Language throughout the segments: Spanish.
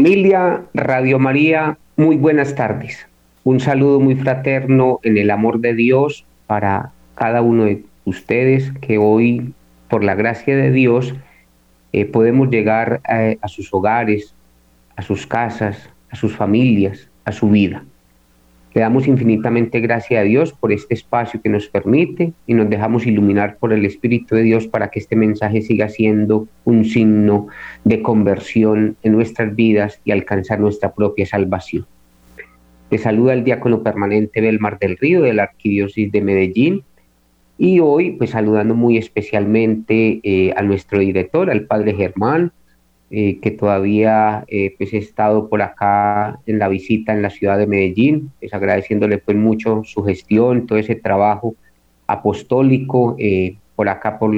Familia Radio María, muy buenas tardes. Un saludo muy fraterno en el amor de Dios para cada uno de ustedes que hoy, por la gracia de Dios, eh, podemos llegar a, a sus hogares, a sus casas, a sus familias, a su vida. Le damos infinitamente gracias a Dios por este espacio que nos permite y nos dejamos iluminar por el Espíritu de Dios para que este mensaje siga siendo un signo de conversión en nuestras vidas y alcanzar nuestra propia salvación. Le saluda el diácono permanente Belmar del Río de la Arquidiócesis de Medellín y hoy pues saludando muy especialmente eh, a nuestro director, al padre Germán, eh, que todavía eh, pues he estado por acá en la visita en la ciudad de Medellín, pues agradeciéndole pues mucho su gestión, todo ese trabajo apostólico eh, por acá por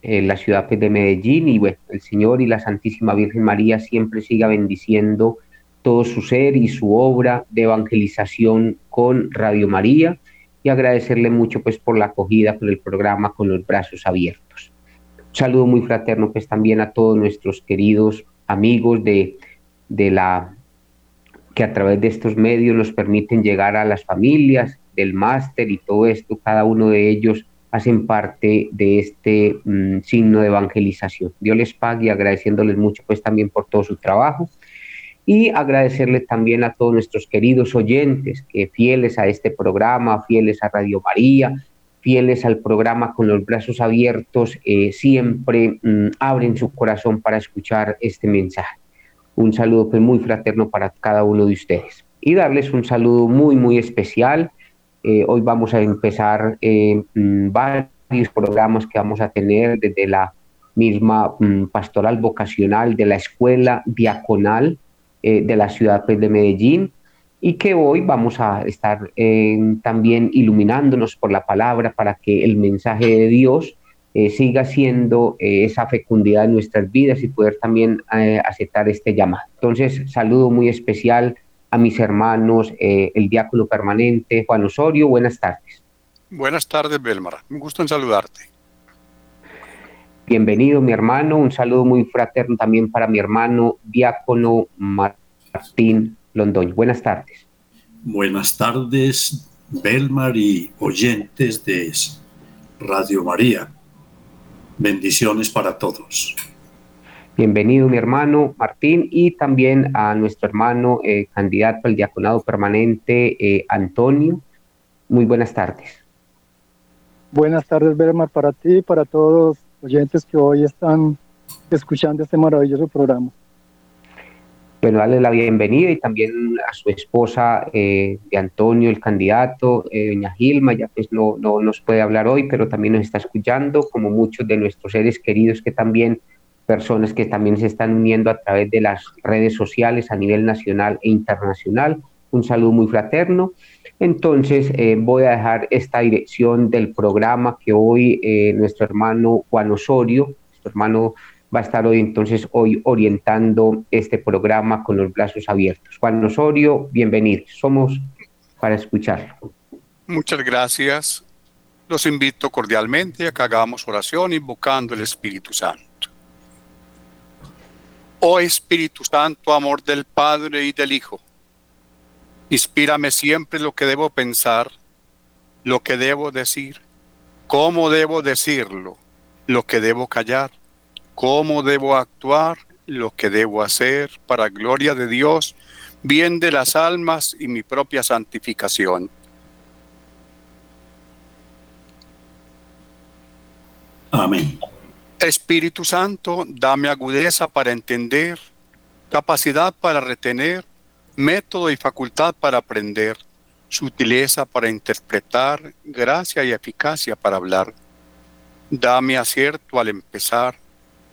la ciudad pues, de Medellín. Y bueno, el Señor y la Santísima Virgen María siempre siga bendiciendo todo su ser y su obra de evangelización con Radio María. Y agradecerle mucho pues por la acogida por el programa con los brazos abiertos saludo muy fraterno pues también a todos nuestros queridos amigos de, de la que a través de estos medios nos permiten llegar a las familias del máster y todo esto, cada uno de ellos hacen parte de este mm, signo de evangelización. Dios les pague agradeciéndoles mucho pues también por todo su trabajo y agradecerle también a todos nuestros queridos oyentes que fieles a este programa, fieles a Radio María, fieles al programa con los brazos abiertos, eh, siempre mm, abren su corazón para escuchar este mensaje. Un saludo pues, muy fraterno para cada uno de ustedes. Y darles un saludo muy, muy especial. Eh, hoy vamos a empezar eh, mm, varios programas que vamos a tener desde la misma mm, pastoral vocacional de la escuela diaconal de la ciudad pues, de Medellín y que hoy vamos a estar eh, también iluminándonos por la palabra para que el mensaje de Dios eh, siga siendo eh, esa fecundidad en nuestras vidas y poder también aceptar este llamado. Entonces, saludo muy especial a mis hermanos, el diácono permanente Juan Osorio, buenas tardes. Buenas tardes, Belmar, un gusto en saludarte. Bienvenido, mi hermano, un saludo muy fraterno también para mi hermano diácono Martín Londoño. Buenas tardes. Buenas tardes, Belmar y oyentes de Radio María. Bendiciones para todos. Bienvenido mi hermano Martín y también a nuestro hermano eh, candidato al diaconado permanente eh, Antonio. Muy buenas tardes. Buenas tardes Belmar para ti y para todos los oyentes que hoy están escuchando este maravilloso programa bueno, darle la bienvenida y también a su esposa eh, de Antonio, el candidato, eh, doña Gilma, ya pues no, no nos puede hablar hoy, pero también nos está escuchando, como muchos de nuestros seres queridos que también, personas que también se están uniendo a través de las redes sociales a nivel nacional e internacional. Un saludo muy fraterno. Entonces, eh, voy a dejar esta dirección del programa que hoy nuestro hermano Juan Osorio, nuestro hermano va a estar hoy entonces hoy orientando este programa con los brazos abiertos. Juan Osorio, bienvenido. Somos para escucharlo. Muchas gracias. Los invito cordialmente a que hagamos oración invocando el Espíritu Santo. Oh Espíritu Santo, amor del Padre y del Hijo, inspírame siempre lo que debo pensar, lo que debo decir, cómo debo decirlo, lo que debo callar cómo debo actuar, lo que debo hacer para gloria de Dios, bien de las almas y mi propia santificación. Amén. Espíritu Santo, dame agudeza para entender, capacidad para retener, método y facultad para aprender, sutileza para interpretar, gracia y eficacia para hablar. Dame acierto al empezar,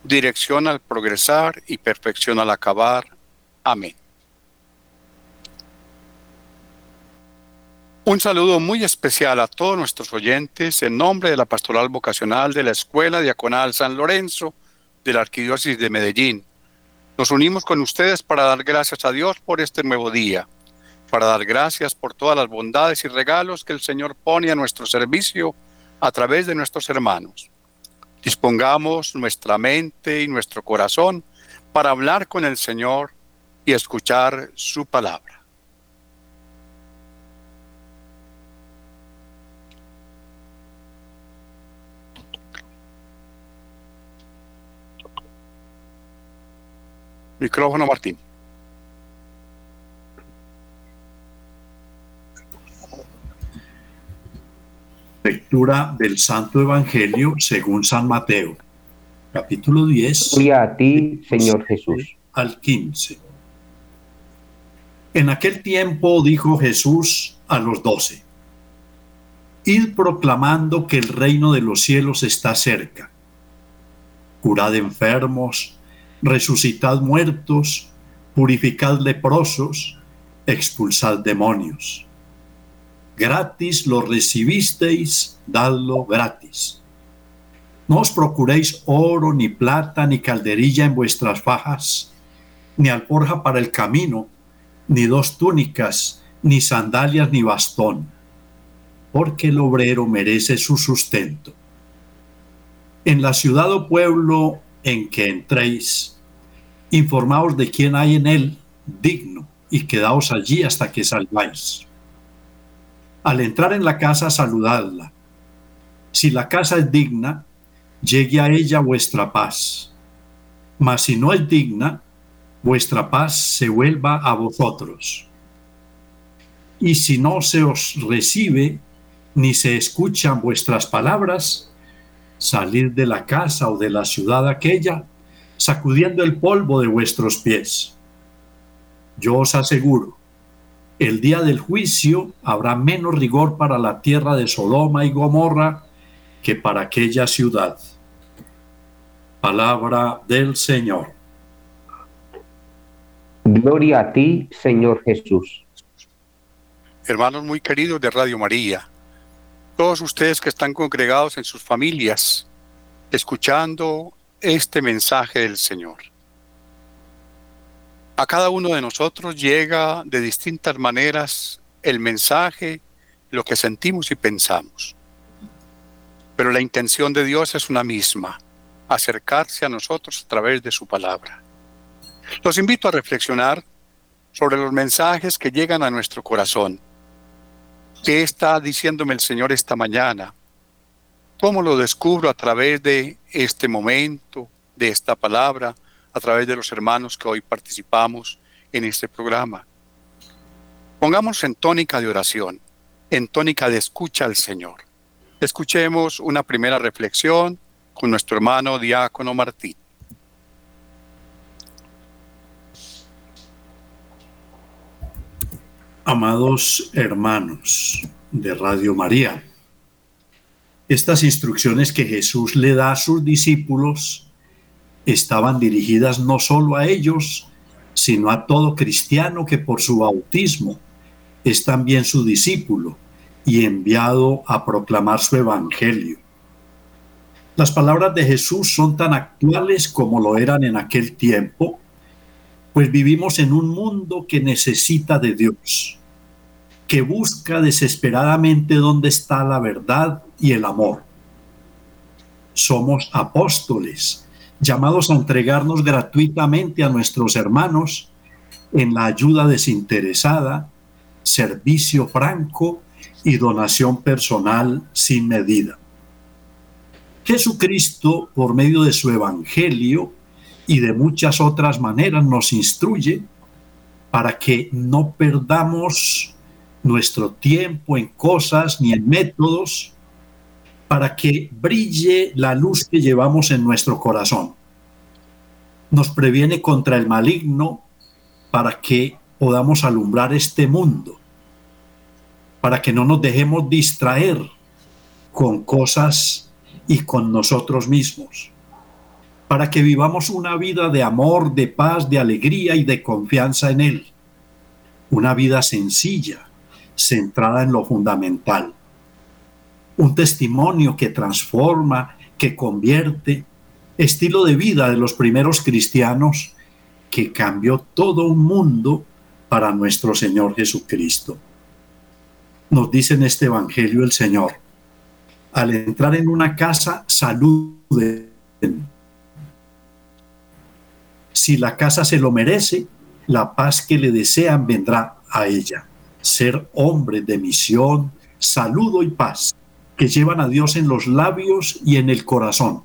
dirección al progresar y perfección al acabar. Amén. Un saludo muy especial a todos nuestros oyentes en nombre de la Pastoral Vocacional de la Escuela Diaconal San Lorenzo de la Arquidiócesis de Medellín. Nos unimos con ustedes para dar gracias a Dios por este nuevo día, para dar gracias por todas las bondades y regalos que el Señor pone a nuestro servicio a través de nuestros hermanos. Dispongamos nuestra mente y nuestro corazón para hablar con el Señor, y escuchar su palabra. Micrófono, Martín. Lectura del Santo Evangelio según San Mateo, capítulo 10. Gloria a ti, Señor Jesús. Al 15. En aquel tiempo dijo Jesús a los doce, Id proclamando que el reino de los cielos está cerca. Curad enfermos, resucitad muertos, purificad leprosos, expulsad demonios. Gratis lo recibisteis, dadlo gratis. No os procuréis oro, ni plata, ni calderilla en vuestras fajas, ni alforja para el camino, ni dos túnicas, ni sandalias, ni bastón, porque el obrero merece su sustento. En la ciudad o pueblo en que entréis, informaos de quién hay en él digno y quedaos allí hasta que salgáis. Al entrar en la casa, saludadla. Si la casa es digna, llegue a ella vuestra paz. Mas si no es digna, vuestra paz se vuelva a vosotros. Y si no se os recibe, ni se escuchan vuestras palabras, salid de la casa o de la ciudad aquella, sacudiendo el polvo de vuestros pies. Yo os aseguro, el día del juicio habrá menos rigor para la tierra de Sodoma y Gomorra que para aquella ciudad. Palabra del Señor. Gloria a ti, Señor Jesús. Hermanos muy queridos de Radio María, todos ustedes que están congregados en sus familias, escuchando este mensaje del Señor. A cada uno de nosotros llega de distintas maneras el mensaje, lo que sentimos y pensamos. Pero la intención de Dios es una misma, acercarse a nosotros a través de su palabra. Los invito a reflexionar sobre los mensajes que llegan a nuestro corazón. ¿Qué está diciéndome el Señor esta mañana? ¿Cómo lo descubro a través de este momento, de esta palabra, a través de los hermanos que hoy participamos en este programa? Pongamos en tónica de oración, en tónica de escucha al Señor. Escuchemos una primera reflexión con nuestro hermano diácono Martín. Amados hermanos de Radio María, estas instrucciones que Jesús le da a sus discípulos estaban dirigidas no solo a ellos, sino a todo cristiano que por su bautismo es también su discípulo y enviado a proclamar su evangelio. Las palabras de Jesús son tan actuales como lo eran en aquel tiempo pues vivimos en un mundo que necesita de Dios, que busca desesperadamente dónde está la verdad y el amor. Somos apóstoles, llamados a entregarnos gratuitamente a nuestros hermanos en la ayuda desinteresada, servicio franco y donación personal sin medida. Jesucristo, por medio de su Evangelio, y de muchas otras maneras nos instruye para que no perdamos nuestro tiempo en cosas ni en métodos, para que brille la luz que llevamos en nuestro corazón. Nos previene contra el maligno para que podamos alumbrar este mundo, para que no nos dejemos distraer con cosas y con nosotros mismos para que vivamos una vida de amor, de paz, de alegría y de confianza en Él. Una vida sencilla, centrada en lo fundamental. Un testimonio que transforma, que convierte, estilo de vida de los primeros cristianos que cambió todo un mundo para nuestro Señor Jesucristo. Nos dice en este Evangelio el Señor, al entrar en una casa, saluden si la casa se lo merece, la paz que le desean vendrá a ella. Ser hombre de misión, saludo y paz, que llevan a Dios en los labios y en el corazón,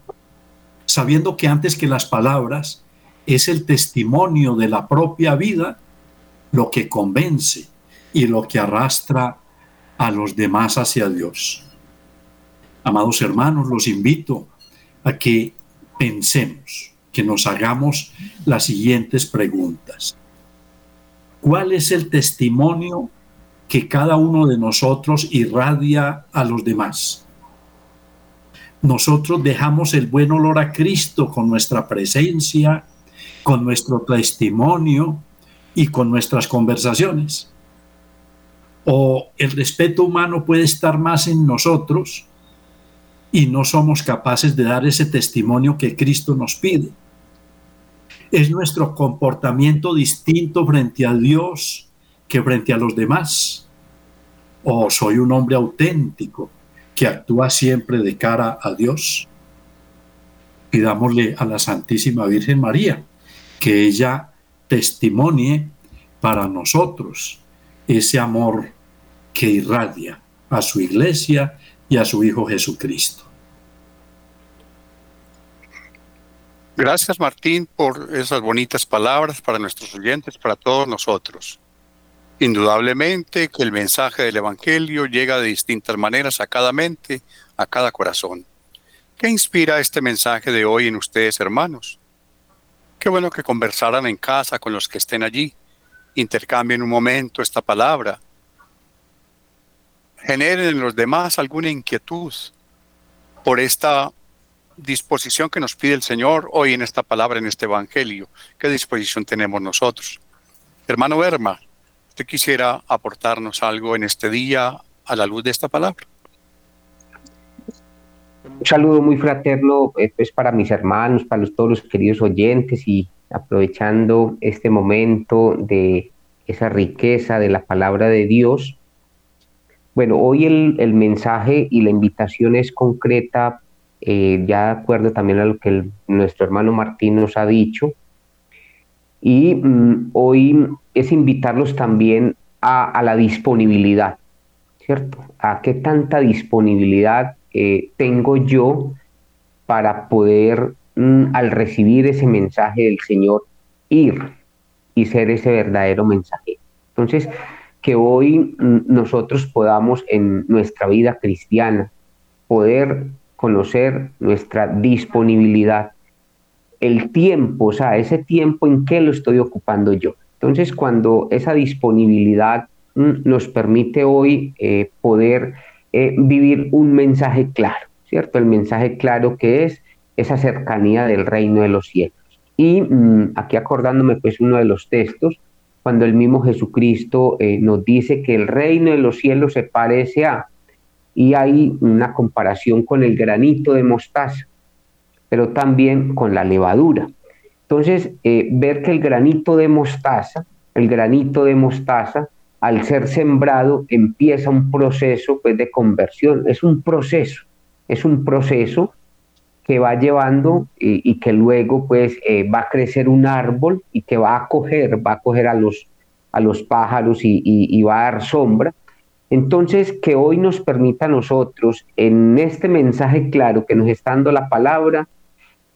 sabiendo que antes que las palabras es el testimonio de la propia vida lo que convence y lo que arrastra a los demás hacia Dios. Amados hermanos, los invito a que pensemos, que nos hagamos las siguientes preguntas. ¿Cuál es el testimonio que cada uno de nosotros irradia a los demás? Nosotros dejamos el buen olor a Cristo con nuestra presencia, con nuestro testimonio y con nuestras conversaciones. O el respeto humano puede estar más en nosotros y no somos capaces de dar ese testimonio que Cristo nos pide es nuestro comportamiento distinto frente a Dios que frente a los demás. O soy un hombre auténtico que actúa siempre de cara a Dios. Pidámosle a la Santísima Virgen María que ella testimonie para nosotros ese amor que irradia a su iglesia y a su Hijo Jesucristo. Gracias Martín por esas bonitas palabras para nuestros oyentes, para todos nosotros. Indudablemente que el mensaje del Evangelio llega de distintas maneras a cada mente, a cada corazón. ¿Qué inspira este mensaje de hoy en ustedes, hermanos? Qué bueno que conversaran en casa con los que estén allí, intercambien un momento esta palabra, generen en los demás alguna inquietud por esta disposición que nos pide el Señor hoy en esta palabra, en este Evangelio. ¿Qué disposición tenemos nosotros? Hermano Berma, ¿usted quisiera aportarnos algo en este día a la luz de esta palabra? Un saludo muy fraterno eh, pues, para mis hermanos, para todos los queridos oyentes y aprovechando este momento de esa riqueza de la palabra de Dios. Bueno, hoy el, el mensaje y la invitación es concreta eh, ya de acuerdo también a lo que nuestro hermano Martín nos ha dicho. Y mm, hoy es invitarlos también a, la disponibilidad, ¿cierto? A qué tanta disponibilidad eh, tengo yo para poder, mm, al recibir ese mensaje del Señor, ir y ser ese verdadero mensaje. Entonces, que hoy mm, nosotros podamos en nuestra vida cristiana poder conocer nuestra disponibilidad, el tiempo, o sea, ese tiempo en que lo estoy ocupando yo. Entonces, cuando esa disponibilidad mm, nos permite hoy eh, poder eh, vivir un mensaje claro, ¿cierto? El mensaje claro que es esa cercanía del reino de los cielos. Y mm, aquí acordándome pues uno de los textos, cuando el mismo Jesucristo eh, nos dice que el reino de los cielos se parece a y hay una comparación con el granito de mostaza, pero también con la levadura. Entonces, eh, ver que el granito de mostaza, el granito de mostaza, al ser sembrado, empieza un proceso pues, de conversión. Es un proceso, es un proceso que va llevando y, que luego pues eh, va a crecer un árbol y que va a acoger, va a acoger a los, a los pájaros y, y va a dar sombra entonces, que hoy nos permita a nosotros, en este mensaje claro que nos está dando la palabra,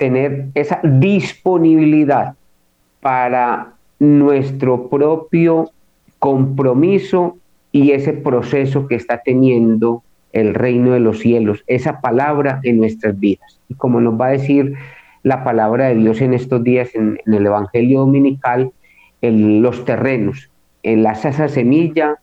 tener esa disponibilidad para nuestro propio compromiso y ese proceso que está teniendo el reino de los cielos, esa palabra en nuestras vidas. Y como nos va a decir la palabra de Dios en estos días en, el Evangelio Dominical, en los terrenos, en la esa semilla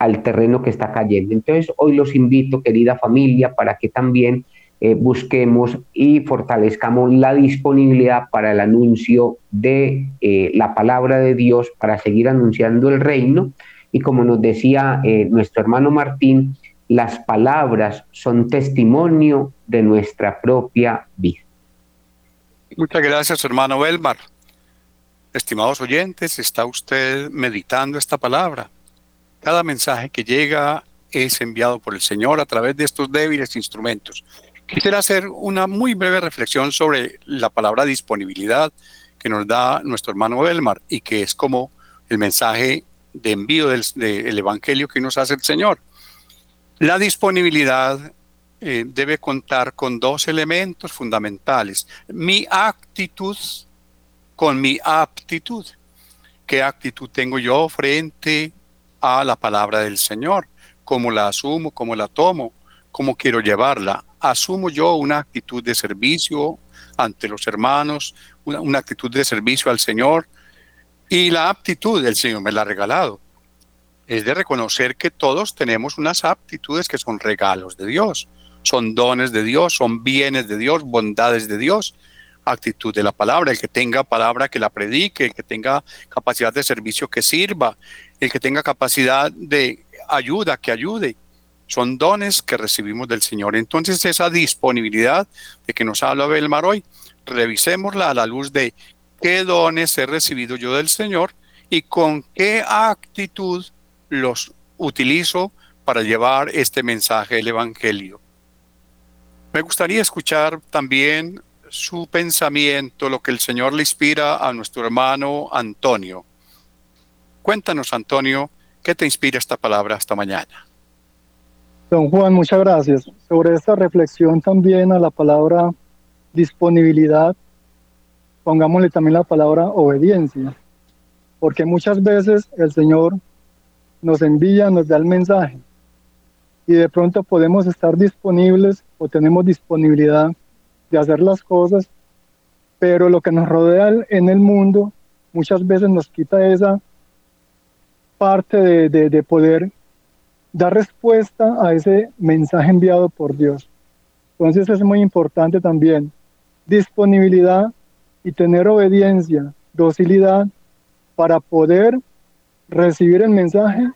al terreno que está cayendo. Entonces, hoy los invito, querida familia, para que también eh, busquemos y fortalezcamos la disponibilidad para el anuncio de eh, la palabra de Dios, para seguir anunciando el reino. Y como nos decía eh, nuestro hermano Martín, las palabras son testimonio de nuestra propia vida. Muchas gracias, hermano Belmar. Estimados oyentes, ¿está usted meditando esta palabra? Cada mensaje que llega es enviado por el Señor a través de estos débiles instrumentos. Quisiera hacer una muy breve reflexión sobre la palabra disponibilidad que nos da nuestro hermano Belmar y que es como el mensaje de envío del, Evangelio que nos hace el Señor. La disponibilidad eh, debe contar con dos elementos fundamentales. Mi actitud con mi aptitud. ¿Qué actitud tengo yo frente a la palabra del Señor? ¿Cómo la asumo? ¿Cómo la tomo? ¿Cómo quiero llevarla? ¿Asumo yo una actitud de servicio ante los hermanos, una, una actitud de servicio al Señor? Y la aptitud del Señor me la ha regalado. Es de reconocer que todos tenemos unas aptitudes que son regalos de Dios, son dones de Dios, son bienes de Dios, bondades de Dios, actitud de la palabra, el que tenga palabra que la predique, el que tenga capacidad de servicio que sirva, el que tenga capacidad de ayuda que ayude. Son dones que recibimos del Señor. Entonces esa disponibilidad de que nos habla Belmar hoy, revisémosla a la luz de qué dones he recibido yo del Señor y con qué actitud los utilizo para llevar este mensaje del Evangelio. Me gustaría escuchar también su pensamiento, lo que el Señor le inspira a nuestro hermano Antonio. Cuéntanos, Antonio, ¿qué te inspira esta palabra esta mañana? Don Juan, muchas gracias. Sobre esta reflexión también a la palabra disponibilidad, pongámosle también la palabra obediencia, porque muchas veces el Señor nos envía, nos da el mensaje y de pronto podemos estar disponibles o tenemos disponibilidad de hacer las cosas, pero lo que nos rodea en el mundo muchas veces nos quita esa parte de, de, poder dar respuesta a ese mensaje enviado por Dios. Entonces es muy importante también disponibilidad y tener obediencia, docilidad para poder recibir el mensaje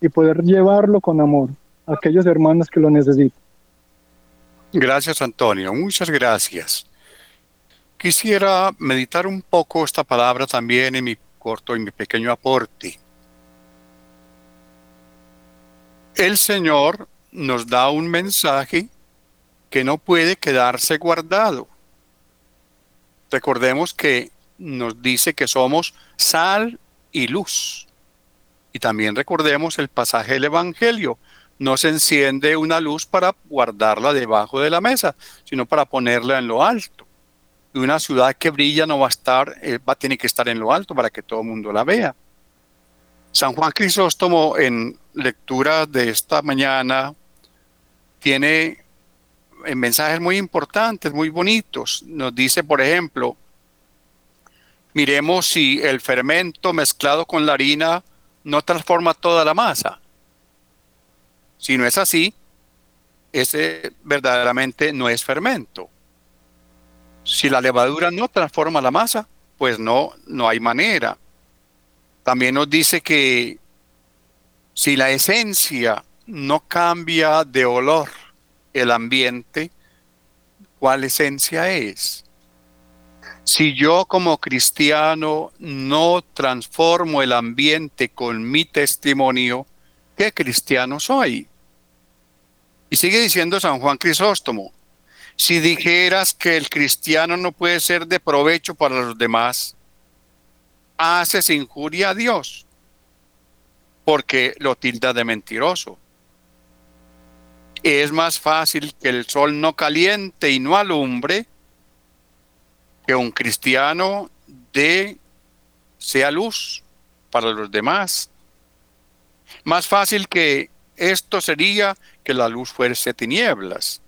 y poder llevarlo con amor a aquellos hermanos que lo necesitan. Gracias, Antonio. Muchas gracias. Quisiera meditar un poco esta palabra también en mi corto y mi pequeño aporte. El Señor nos da un mensaje que no puede quedarse guardado. Recordemos que nos dice que somos sal y luz. Y también recordemos el pasaje del Evangelio. No se enciende una luz para guardarla debajo de la mesa, sino para ponerla en lo alto. Y una ciudad que brilla no va a estar, eh, va, tiene que estar en lo alto para que todo el mundo la vea. San Juan Crisóstomo en lectura de esta mañana tiene eh, mensajes muy importantes, muy bonitos. Nos dice, por ejemplo, miremos si el fermento mezclado con la harina no transforma toda la masa. Si no es así, ese verdaderamente no es fermento. Si la levadura no transforma la masa, pues no, no hay manera. También nos dice que si la esencia no cambia de olor el ambiente, ¿cuál esencia es? Si yo como cristiano no transformo el ambiente con mi testimonio, ¿qué cristiano soy? Y sigue diciendo San Juan Crisóstomo, si dijeras que el cristiano no puede ser de provecho para los demás, haces injuria a Dios, porque lo tilda de mentiroso. Es más fácil que el sol no caliente y no alumbre que un cristiano de sea luz para los demás. Más fácil que esto sería que la luz fuese tinieblas.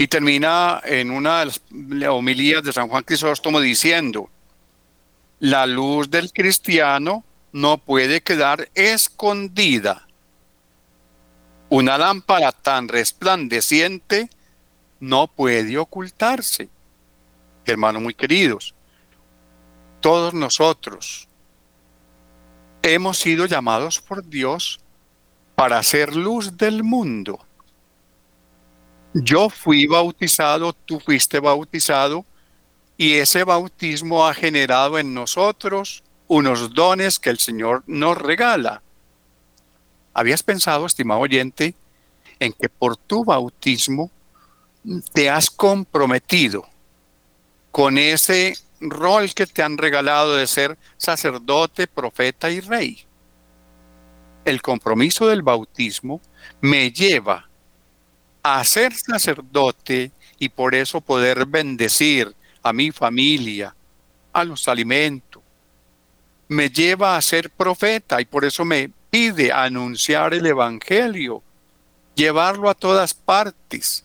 Y termina en una de las homilías de San Juan Crisóstomo diciendo, la luz del cristiano no puede quedar escondida. Una lámpara tan resplandeciente no puede ocultarse. Hermanos muy queridos, todos nosotros hemos sido llamados por Dios para ser luz del mundo. Yo fui bautizado, tú fuiste bautizado, y ese bautismo ha generado en nosotros unos dones que el Señor nos regala. ¿Habías pensado, estimado oyente, en que por tu bautismo te has comprometido con ese rol que te han regalado de ser sacerdote, profeta y rey. El compromiso del bautismo me lleva a ser sacerdote y por eso poder bendecir a mi familia, a los alimentos. Me lleva a ser profeta y por eso me pide anunciar el Evangelio, llevarlo a todas partes,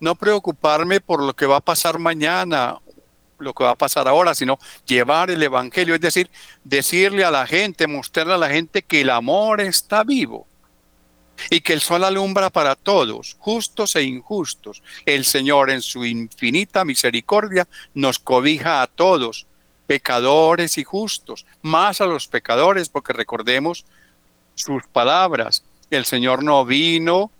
no preocuparme por lo que va a pasar mañana, lo que va a pasar ahora, sino llevar el Evangelio, es decir, decirle a la gente, mostrarle a la gente que el amor está vivo y que el sol alumbra para todos, justos e injustos. El Señor en su infinita misericordia nos cobija a todos, pecadores y justos, más a los pecadores, porque recordemos sus palabras. El Señor no vino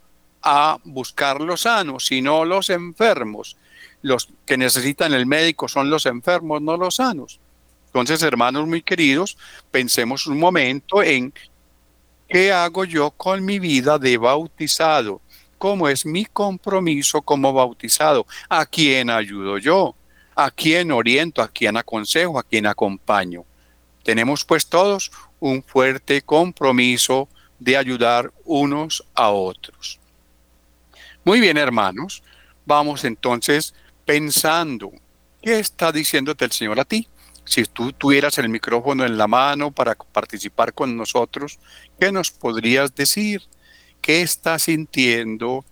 a buscar los sanos, sino los enfermos. Los que necesitan el médico son los enfermos, no los sanos. Entonces, hermanos muy queridos, pensemos un momento en qué hago yo con mi vida de bautizado, cómo es mi compromiso como bautizado, a quién ayudo yo, a quién oriento, a quién aconsejo, a quién acompaño. Tenemos pues todos un fuerte compromiso de ayudar unos a otros. Muy bien, hermanos, vamos entonces pensando, ¿qué está diciéndote el Señor a ti? Si tú tuvieras el micrófono en la mano para participar con nosotros, ¿qué nos podrías decir? ¿Qué estás sintiendo?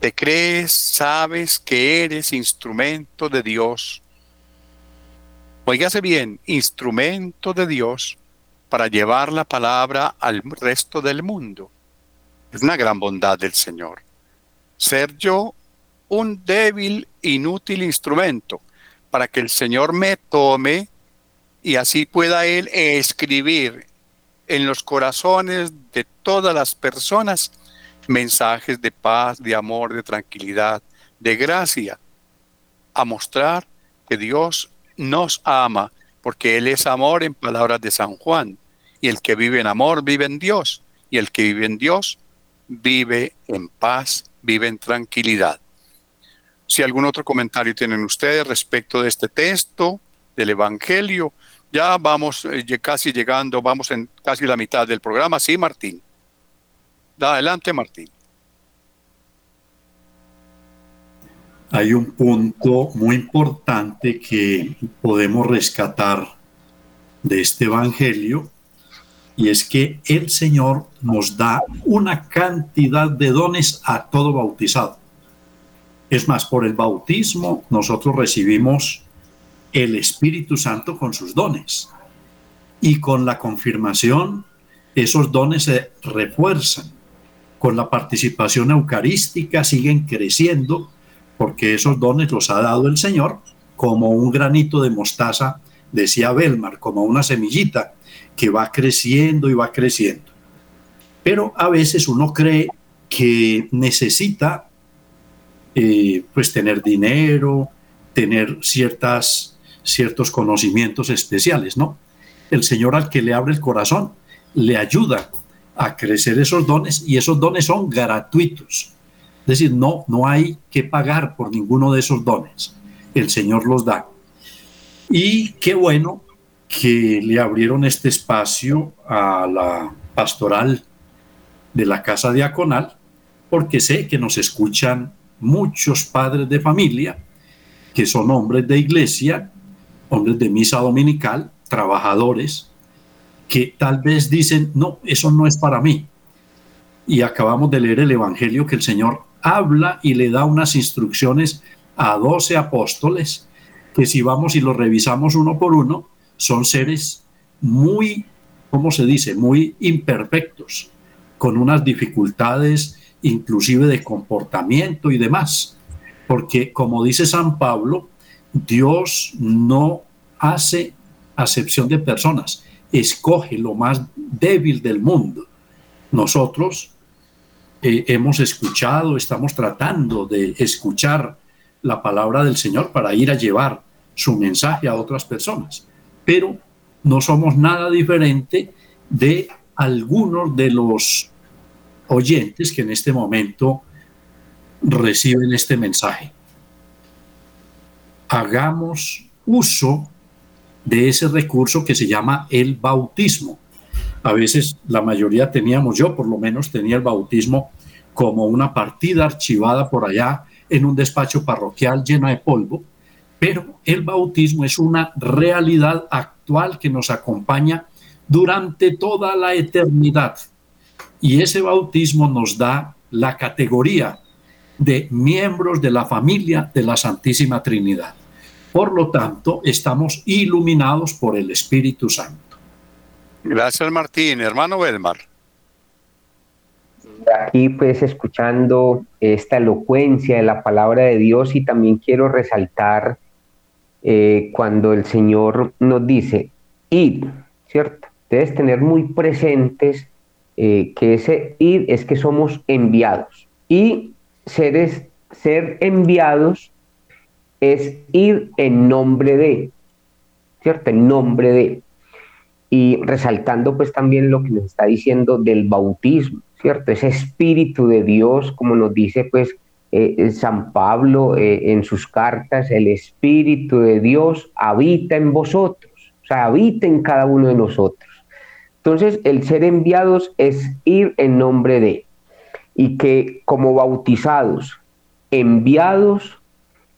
¿Te crees, sabes que eres instrumento de Dios? Óigase bien, instrumento de Dios para llevar la palabra al resto del mundo. Es una gran bondad del Señor. Ser yo un débil, inútil instrumento para que el Señor me tome y así pueda Él escribir en los corazones de todas las personas mensajes de paz, de amor, de tranquilidad, de gracia, a mostrar que Dios nos ama, porque Él es amor en palabras de San Juan y el que vive en amor vive en Dios, y el que vive en Dios vive en paz, vive en tranquilidad. Si algún otro comentario tienen ustedes respecto de este texto del Evangelio, ya vamos eh, casi llegando, vamos en casi la mitad del programa. Sí, Martín. Adelante, Martín. Hay un punto muy importante que podemos rescatar de este Evangelio y es que el Señor nos da una cantidad de dones a todo bautizado. Es más, por el bautismo nosotros recibimos el Espíritu Santo con sus dones. Y con la confirmación, esos dones se refuerzan. Con la participación eucarística siguen creciendo porque esos dones los ha dado el Señor como un granito de mostaza, decía Belmar, como una semillita que va creciendo y va creciendo. Pero a veces uno cree que necesita eh, pues tener dinero, tener ciertas, ciertos conocimientos especiales, ¿no? El Señor al que le abre el corazón le ayuda a crecer esos dones y esos dones son gratuitos. Es decir, no, no hay que pagar por ninguno de esos dones. El Señor los da. Y qué bueno que le abrieron este espacio a la pastoral de la casa diaconal, porque sé que nos escuchan muchos padres de familia que son hombres de iglesia, hombres de misa dominical, trabajadores, que tal vez dicen, no, eso no es para mí. Y acabamos de leer el Evangelio que el Señor habla y le da unas instrucciones a doce apóstoles, que si vamos y los revisamos uno por uno, son seres muy, ¿cómo se dice?, muy imperfectos, con unas dificultades inclusive de comportamiento y demás. Porque como dice San Pablo, Dios no hace acepción de personas, escoge lo más débil del mundo. Nosotros eh, hemos escuchado, estamos tratando de escuchar la palabra del Señor para ir a llevar su mensaje a otras personas pero no somos nada diferente de algunos de los oyentes que en este momento reciben este mensaje. Hagamos uso de ese recurso que se llama el bautismo. A veces la mayoría teníamos, yo por lo menos tenía el bautismo como una partida archivada por allá en un despacho parroquial llena de polvo, pero el bautismo es una realidad actual que nos acompaña durante toda la eternidad. Y ese bautismo nos da la categoría de miembros de la familia de la Santísima Trinidad. Por lo tanto, estamos iluminados por el Espíritu Santo. Gracias, Martín. Hermano Belmar. Aquí pues escuchando esta elocuencia de la palabra de Dios y también quiero resaltar eh, cuando el Señor nos dice, ir, ¿cierto? Debes tener muy presentes eh, que ese ir es que somos enviados y seres, ser enviados es ir en nombre de, ¿cierto? En nombre de. Y resaltando pues también lo que nos está diciendo del bautismo, ¿cierto? Ese espíritu de Dios, como nos dice pues eh, San Pablo eh, en sus cartas, el espíritu de Dios habita en vosotros, o sea, habita en cada uno de nosotros. Entonces, el ser enviados es ir en nombre de, y que como bautizados, enviados,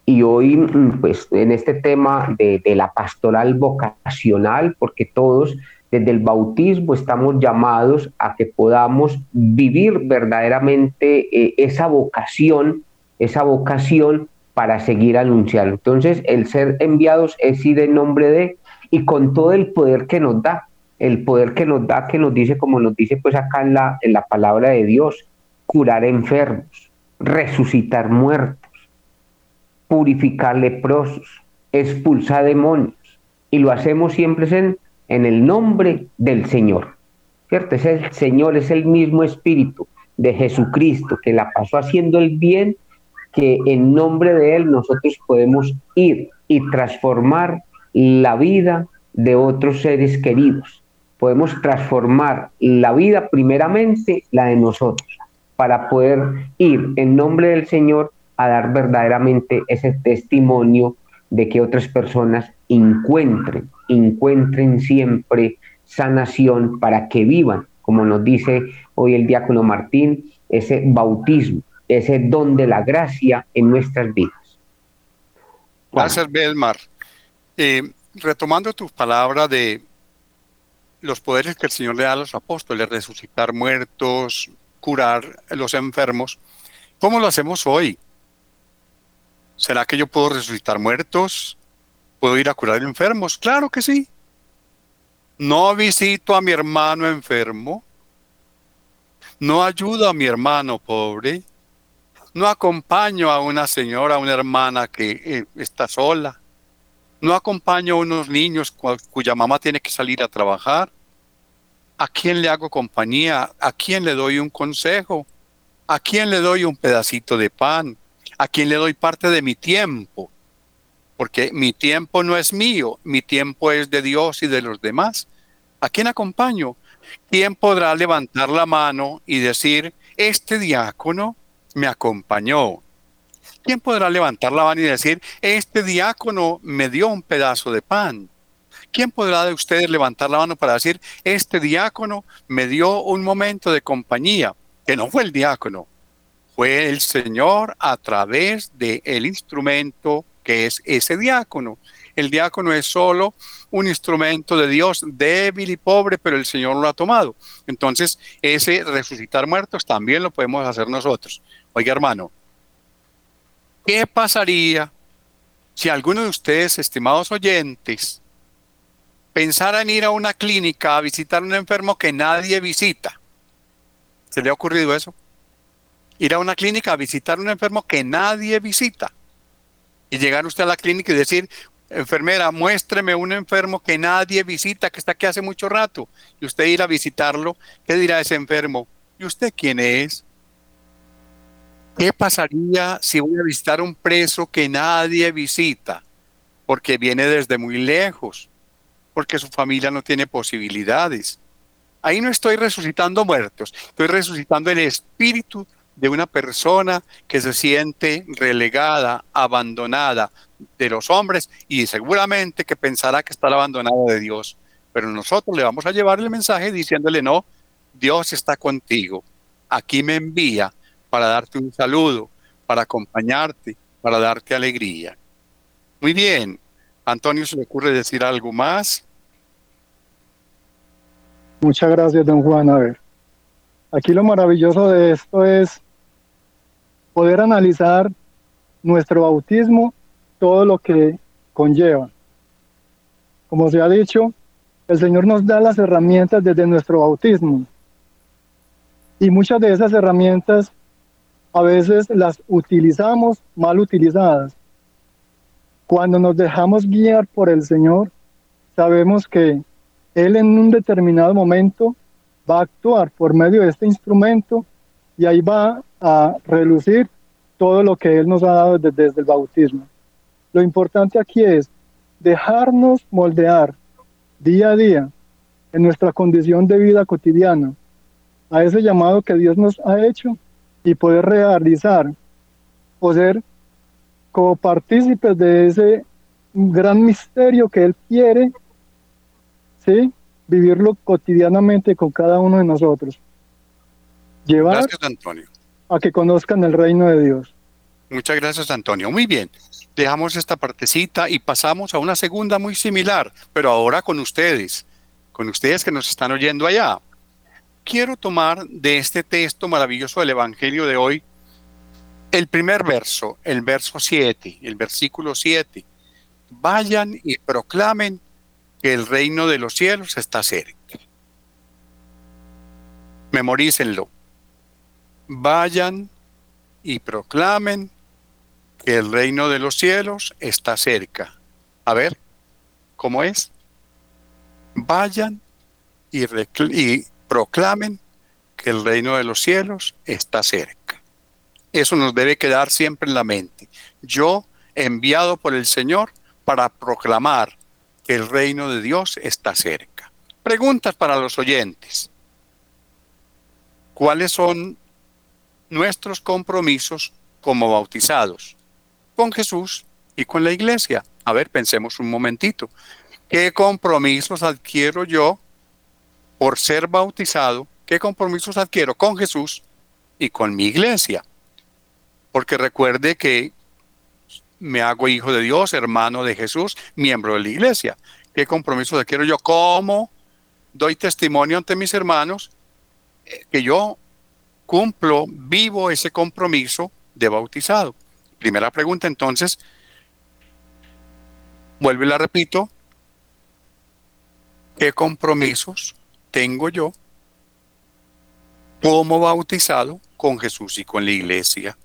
y hoy, mm, pues, en este tema de, la pastoral vocacional, porque todos desde el bautismo estamos llamados a que podamos vivir verdaderamente eh, esa vocación, esa vocación para seguir anunciando. Entonces, el ser enviados es ir en nombre de y con todo el poder que nos da, el poder que nos da, que nos dice, como nos dice pues acá en la, en la palabra de Dios, curar enfermos, resucitar muertos purificar leprosos, expulsar demonios. Y lo hacemos siempre en, en el nombre del Señor. ¿Cierto? Es el Señor, es el mismo Espíritu de Jesucristo que la pasó haciendo el bien, que en nombre de Él nosotros podemos ir y transformar la vida de otros seres queridos. Podemos transformar la vida primeramente, la de nosotros, para poder ir en nombre del Señor a dar verdaderamente ese testimonio de que otras personas encuentren, encuentren siempre sanación para que vivan, como nos dice hoy el diácono Martín, ese bautismo, ese don de la gracia en nuestras vidas. Gracias, Belmar. Eh, retomando tus palabras de los poderes que el Señor le da a los apóstoles, resucitar muertos, curar a los enfermos, ¿cómo lo hacemos hoy? ¿Será que yo puedo resucitar muertos? ¿Puedo ir a curar enfermos? Claro que sí. No visito a mi hermano enfermo. No ayudo a mi hermano pobre. No acompaño a una señora, a una hermana que eh, está sola. No acompaño a unos niños cuya mamá tiene que salir a trabajar. ¿A quién le hago compañía? ¿A quién le doy un consejo? ¿A quién le doy un pedacito de pan? a quien le doy parte de mi tiempo, porque mi tiempo no es mío, mi tiempo es de Dios y de los demás. ¿A quién acompaño? ¿Quién podrá levantar la mano y decir, este diácono me acompañó? ¿Quién podrá levantar la mano y decir, este diácono me dio un pedazo de pan? ¿Quién podrá de ustedes levantar la mano para decir, este diácono me dio un momento de compañía? Que no fue el diácono, fue el Señor a través del el instrumento que es ese diácono. El diácono es solo un instrumento de Dios débil y pobre, pero el Señor lo ha tomado. Entonces, ese resucitar muertos también lo podemos hacer nosotros. Oiga, hermano, ¿qué pasaría si alguno de ustedes, estimados oyentes, pensaran ir a una clínica a visitar a un enfermo que nadie visita? ¿Se le ha ocurrido eso? ir a una clínica a visitar a un enfermo que nadie visita. Y llegar usted a la clínica y decir, enfermera, muéstreme un enfermo que nadie visita, que está aquí hace mucho rato. Y usted ir a visitarlo, ¿qué dirá ese enfermo? ¿Y usted quién es? ¿Qué pasaría si voy a visitar un preso que nadie visita? Porque viene desde muy lejos, porque su familia no tiene posibilidades. Ahí no estoy resucitando muertos, estoy resucitando el espíritu de una persona que se siente relegada, abandonada de los hombres y seguramente que pensará que está abandonada de Dios. Pero nosotros le vamos a llevar el mensaje diciéndole, no, Dios está contigo. Aquí me envía para darte un saludo, para acompañarte, para darte alegría. Muy bien. Antonio, ¿se le ocurre decir algo más? Muchas gracias, don Juan. A ver, aquí lo maravilloso de esto es poder analizar nuestro bautismo, todo lo que conlleva. Como se ha dicho, el Señor nos da las herramientas desde nuestro bautismo. Y muchas de esas herramientas a veces las utilizamos mal utilizadas. Cuando nos dejamos guiar por el Señor, sabemos que Él en un determinado momento va a actuar por medio de este instrumento y ahí va a relucir todo lo que Él nos ha dado desde, el bautismo. Lo importante aquí es dejarnos moldear día a día en nuestra condición de vida cotidiana a ese llamado que Dios nos ha hecho y poder realizar o ser como partícipes de ese gran misterio que Él quiere, ¿sí? vivirlo cotidianamente con cada uno de nosotros. Llevar Gracias, Antonio a que conozcan el reino de Dios. Muchas gracias, Antonio. Muy bien. Dejamos esta partecita y pasamos a una segunda muy similar, pero ahora con ustedes, con ustedes que nos están oyendo allá. Quiero tomar de este texto maravilloso del Evangelio de hoy el primer verso, el verso 7, el versículo 7. Vayan y proclamen que el reino de los cielos está cerca. Memorícenlo vayan y proclamen que el reino de los cielos está cerca. A ver, ¿cómo es? Vayan y, y, proclamen que el reino de los cielos está cerca. Eso nos debe quedar siempre en la mente. Yo, enviado por el Señor para proclamar que el reino de Dios está cerca. Preguntas para los oyentes. ¿Cuáles son nuestros compromisos como bautizados con Jesús y con la iglesia. A ver, pensemos un momentito. ¿Qué compromisos adquiero yo por ser bautizado? ¿Qué compromisos adquiero con Jesús y con mi iglesia? Porque recuerde que me hago hijo de Dios, hermano de Jesús, miembro de la iglesia. ¿Qué compromisos adquiero yo? ¿Cómo doy testimonio ante mis hermanos eh, que yo cumplo, vivo ese compromiso de bautizado. Primera pregunta entonces, vuelvo y la repito, ¿qué compromisos tengo yo como bautizado con Jesús y con la iglesia?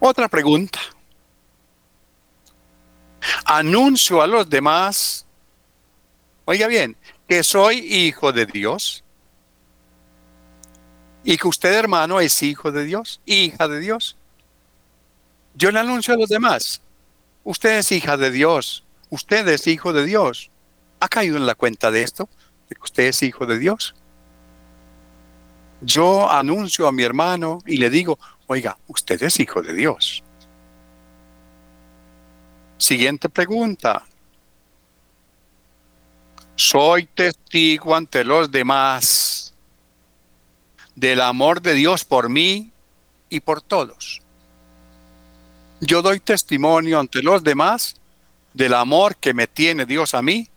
Otra pregunta. Anuncio a los demás, oiga bien, que soy hijo de Dios y que usted, hermano, es hijo de Dios, hija de Dios. Yo le anuncio a los demás, usted es hija de Dios, usted es hijo de Dios. ¿Ha caído en la cuenta de esto? Usted es hijo de Dios. Yo anuncio a mi hermano y le digo, oiga, usted es hijo de Dios. Siguiente pregunta. Soy testigo ante los demás del amor de Dios por mí y por todos. Yo doy testimonio ante los demás del amor que me tiene Dios a mí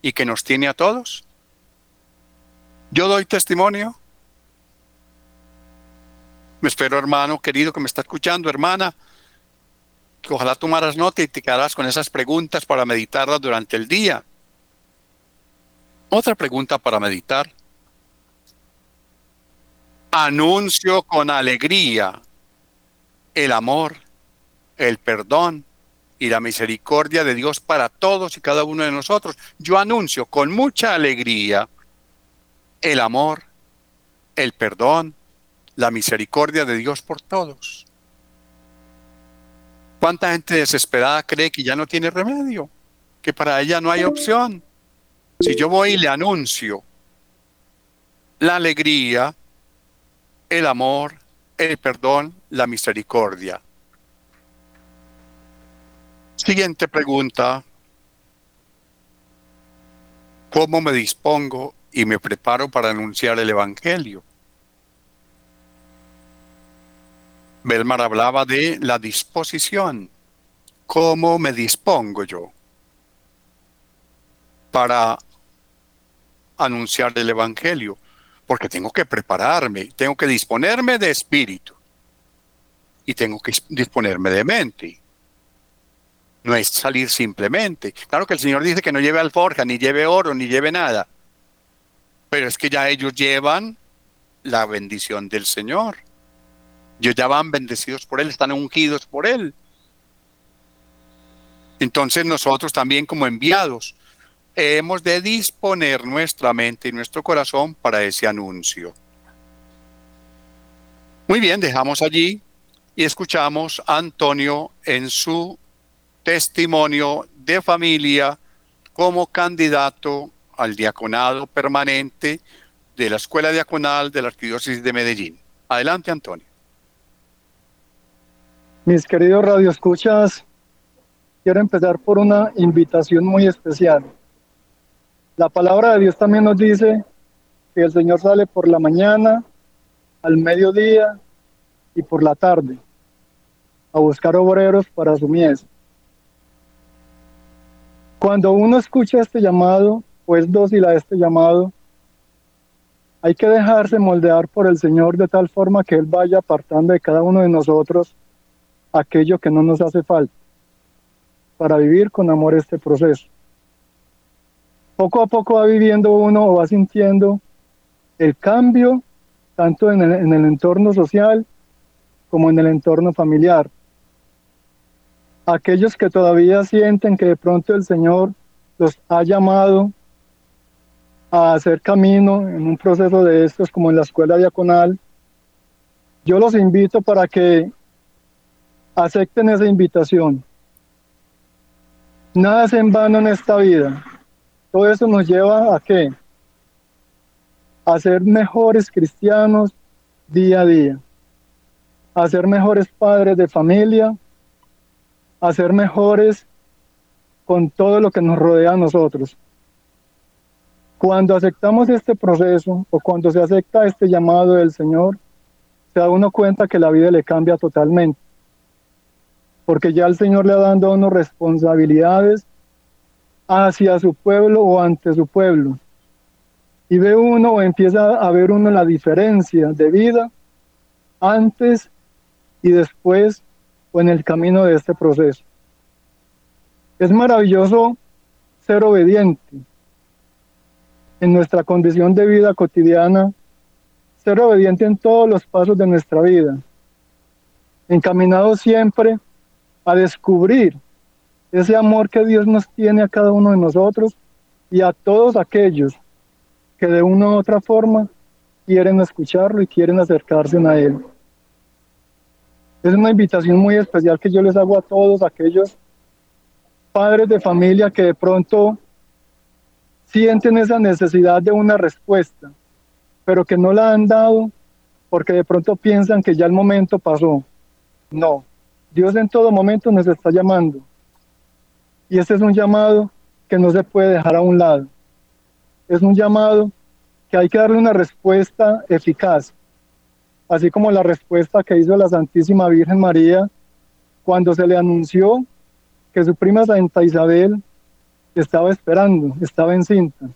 y que nos tiene a todos. Yo doy testimonio. Me espero, hermano querido, que me está escuchando, hermana, que ojalá tomaras nota y te quedarás con esas preguntas para meditarlas durante el día. Otra pregunta para meditar anuncio con alegría el amor, el perdón y la misericordia de Dios para todos y cada uno de nosotros. Yo anuncio con mucha alegría el amor, el perdón, la misericordia de Dios por todos. ¿Cuánta gente desesperada cree que ya no tiene remedio? Que para ella no hay opción. Si yo voy y le anuncio la alegría, el amor, el perdón, la misericordia. Siguiente pregunta. ¿Cómo me dispongo y me preparo para anunciar el Evangelio? Belmar hablaba de la disposición. ¿Cómo me dispongo yo para anunciar el Evangelio? Porque tengo que prepararme, tengo que disponerme de espíritu y tengo que disponerme de mente. No es salir simplemente. Claro que el Señor dice que no lleve alforja, ni lleve oro, ni lleve nada. Pero es que ya ellos llevan la bendición del Señor. Ellos ya van bendecidos por Él, están ungidos por Él. Entonces nosotros también como enviados hemos de disponer nuestra mente y nuestro corazón para ese anuncio. Muy bien, dejamos allí y escuchamos a Antonio en su testimonio de familia como candidato al diaconado permanente de la Escuela Diaconal de la Arquidiócesis de Medellín. Adelante, Antonio. Mis queridos radioescuchas, quiero empezar por una invitación muy especial. La palabra de Dios también nos dice que el Señor sale por la mañana, al mediodía y por la tarde a buscar obreros para su mies. Cuando uno escucha este llamado, o es dócil a este llamado, hay que dejarse moldear por el Señor de tal forma que Él vaya apartando de cada uno de nosotros aquello que no nos hace falta para vivir con amor este proceso poco a poco va viviendo uno o va sintiendo el cambio tanto en el, entorno social como en el entorno familiar. Aquellos que todavía sienten que de pronto el Señor los ha llamado a hacer camino en un proceso de estos como en la escuela diaconal, yo los invito para que acepten esa invitación. Nada es en vano en esta vida. Todo eso nos lleva a qué? A ser mejores cristianos día a día, a ser mejores padres de familia, a ser mejores con todo lo que nos rodea a nosotros. Cuando aceptamos este proceso o cuando se acepta este llamado del Señor, se da uno cuenta que la vida le cambia totalmente. Porque ya el Señor le ha dado a uno responsabilidades hacia su pueblo o ante su pueblo. Y ve uno o empieza a ver uno la diferencia de vida antes y después o en el camino de este proceso. Es maravilloso ser obediente en nuestra condición de vida cotidiana, ser obediente en todos los pasos de nuestra vida, encaminado siempre a descubrir ese amor que Dios nos tiene a cada uno de nosotros y a todos aquellos que de una u otra forma quieren escucharlo y quieren acercarse a Él. Es una invitación muy especial que yo les hago a todos aquellos padres de familia que de pronto sienten esa necesidad de una respuesta, pero que no la han dado porque de pronto piensan que ya el momento pasó. No, Dios en todo momento nos está llamando y este es un llamado que no se puede dejar a un lado. Es un llamado que hay que darle una respuesta eficaz, así como la respuesta que hizo la Santísima Virgen María cuando se le anunció que su prima Santa Isabel estaba esperando, estaba encinta.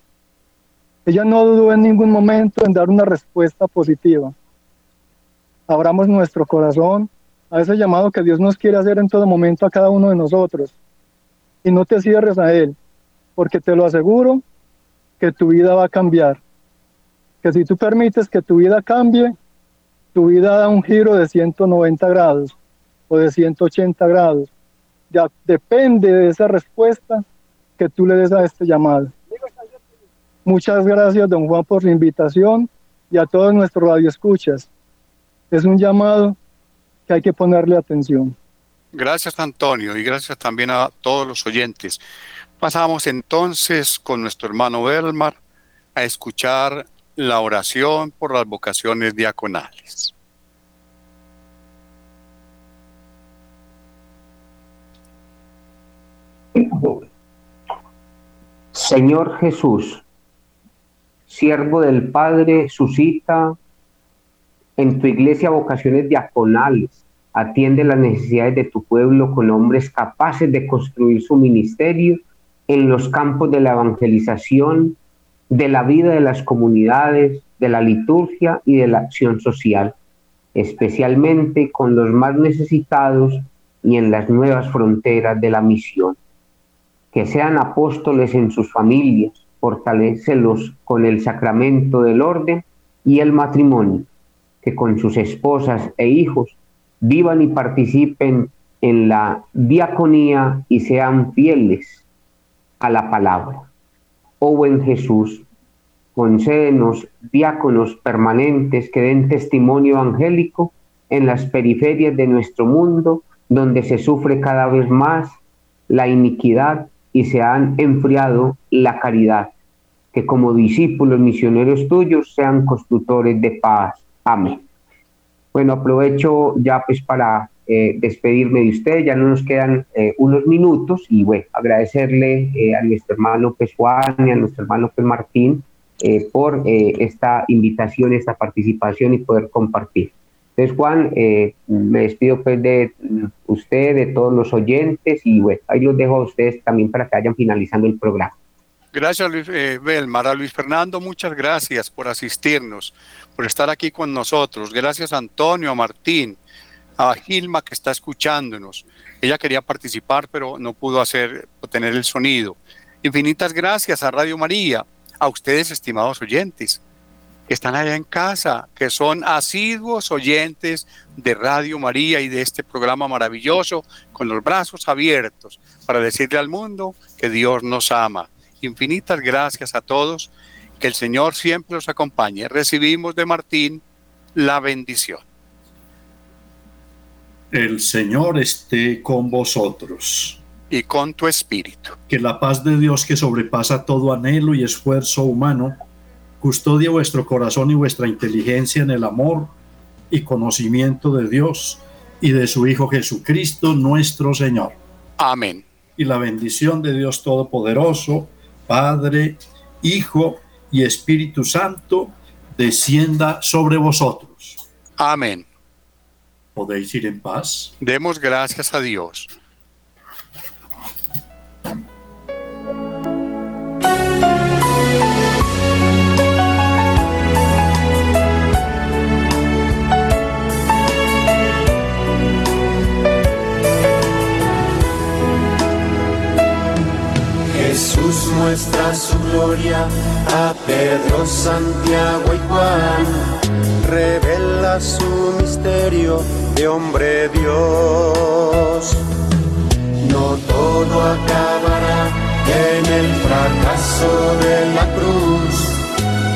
Ella no dudó en ningún momento en dar una respuesta positiva. Abramos nuestro corazón a ese llamado que Dios nos quiere hacer en todo momento a cada uno de nosotros y no te cierres a Él, porque te lo aseguro que tu vida va a cambiar. Que si tú permites que tu vida cambie, tu vida da un giro de 190 grados o de 180 grados. Ya depende de esa respuesta que tú le des a este llamado. Muchas gracias, don Juan, por la invitación y a todos nuestros radioescuchas. Es un llamado que hay que ponerle atención. Gracias, Antonio, y gracias también a todos los oyentes. Pasamos entonces con nuestro hermano Belmar a escuchar la oración por las vocaciones diaconales. Señor Jesús, siervo del Padre, suscita en tu iglesia vocaciones diaconales, atiende las necesidades de tu pueblo con hombres capaces de construir su ministerio en los campos de la evangelización, de la vida de las comunidades, de la liturgia y de la acción social, especialmente con los más necesitados y en las nuevas fronteras de la misión. Que sean apóstoles en sus familias, fortalecelos con el sacramento del orden y el matrimonio, que con sus esposas e hijos vivan y participen en la diaconía y sean fieles a la palabra. Oh buen Jesús, concédenos diáconos permanentes que den testimonio evangélico en las periferias de nuestro mundo, donde se sufre cada vez más la iniquidad y se han enfriado la caridad. Que como discípulos misioneros tuyos sean constructores de paz. Amén. Bueno, aprovecho ya pues para eh, despedirme de usted, ya no nos quedan eh, unos minutos y bueno, agradecerle eh, a nuestro hermano pues Juan y a nuestro hermano pues Martín por esta invitación, esta participación y poder compartir. Entonces Juan, me despido pues de usted, de todos los oyentes y bueno, ahí los dejo a ustedes también para que vayan finalizando el programa. Gracias, Luis, eh, Belmar. A Luis Fernando, muchas gracias por asistirnos, por estar aquí con nosotros. Gracias a Antonio, a Martín, a Gilma que está escuchándonos. Ella quería participar, pero no pudo hacer, tener el sonido. Infinitas gracias a Radio María, a ustedes, estimados oyentes, que están allá en casa, que son asiduos oyentes de Radio María y de este programa maravilloso, con los brazos abiertos para decirle al mundo que Dios nos ama Infinitas gracias a todos. Que el Señor siempre los acompañe. Recibimos de Martín la bendición. El Señor esté con vosotros. Y con tu espíritu. Que la paz de Dios que sobrepasa todo anhelo y esfuerzo humano, custodie vuestro corazón y vuestra inteligencia en el amor y conocimiento de Dios y de su Hijo Jesucristo nuestro Señor. Amén. Y la bendición de Dios Todopoderoso, Padre, Hijo y Espíritu Santo, descienda sobre vosotros. Amén. Podéis ir en paz. Demos gracias a Dios. Muestra su gloria a Pedro, Santiago y Juan. Revela su misterio de hombre Dios. No todo acabará en el fracaso de la cruz.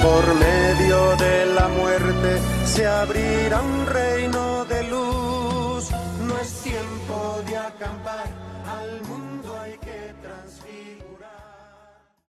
Por medio de la muerte se abrirá un reino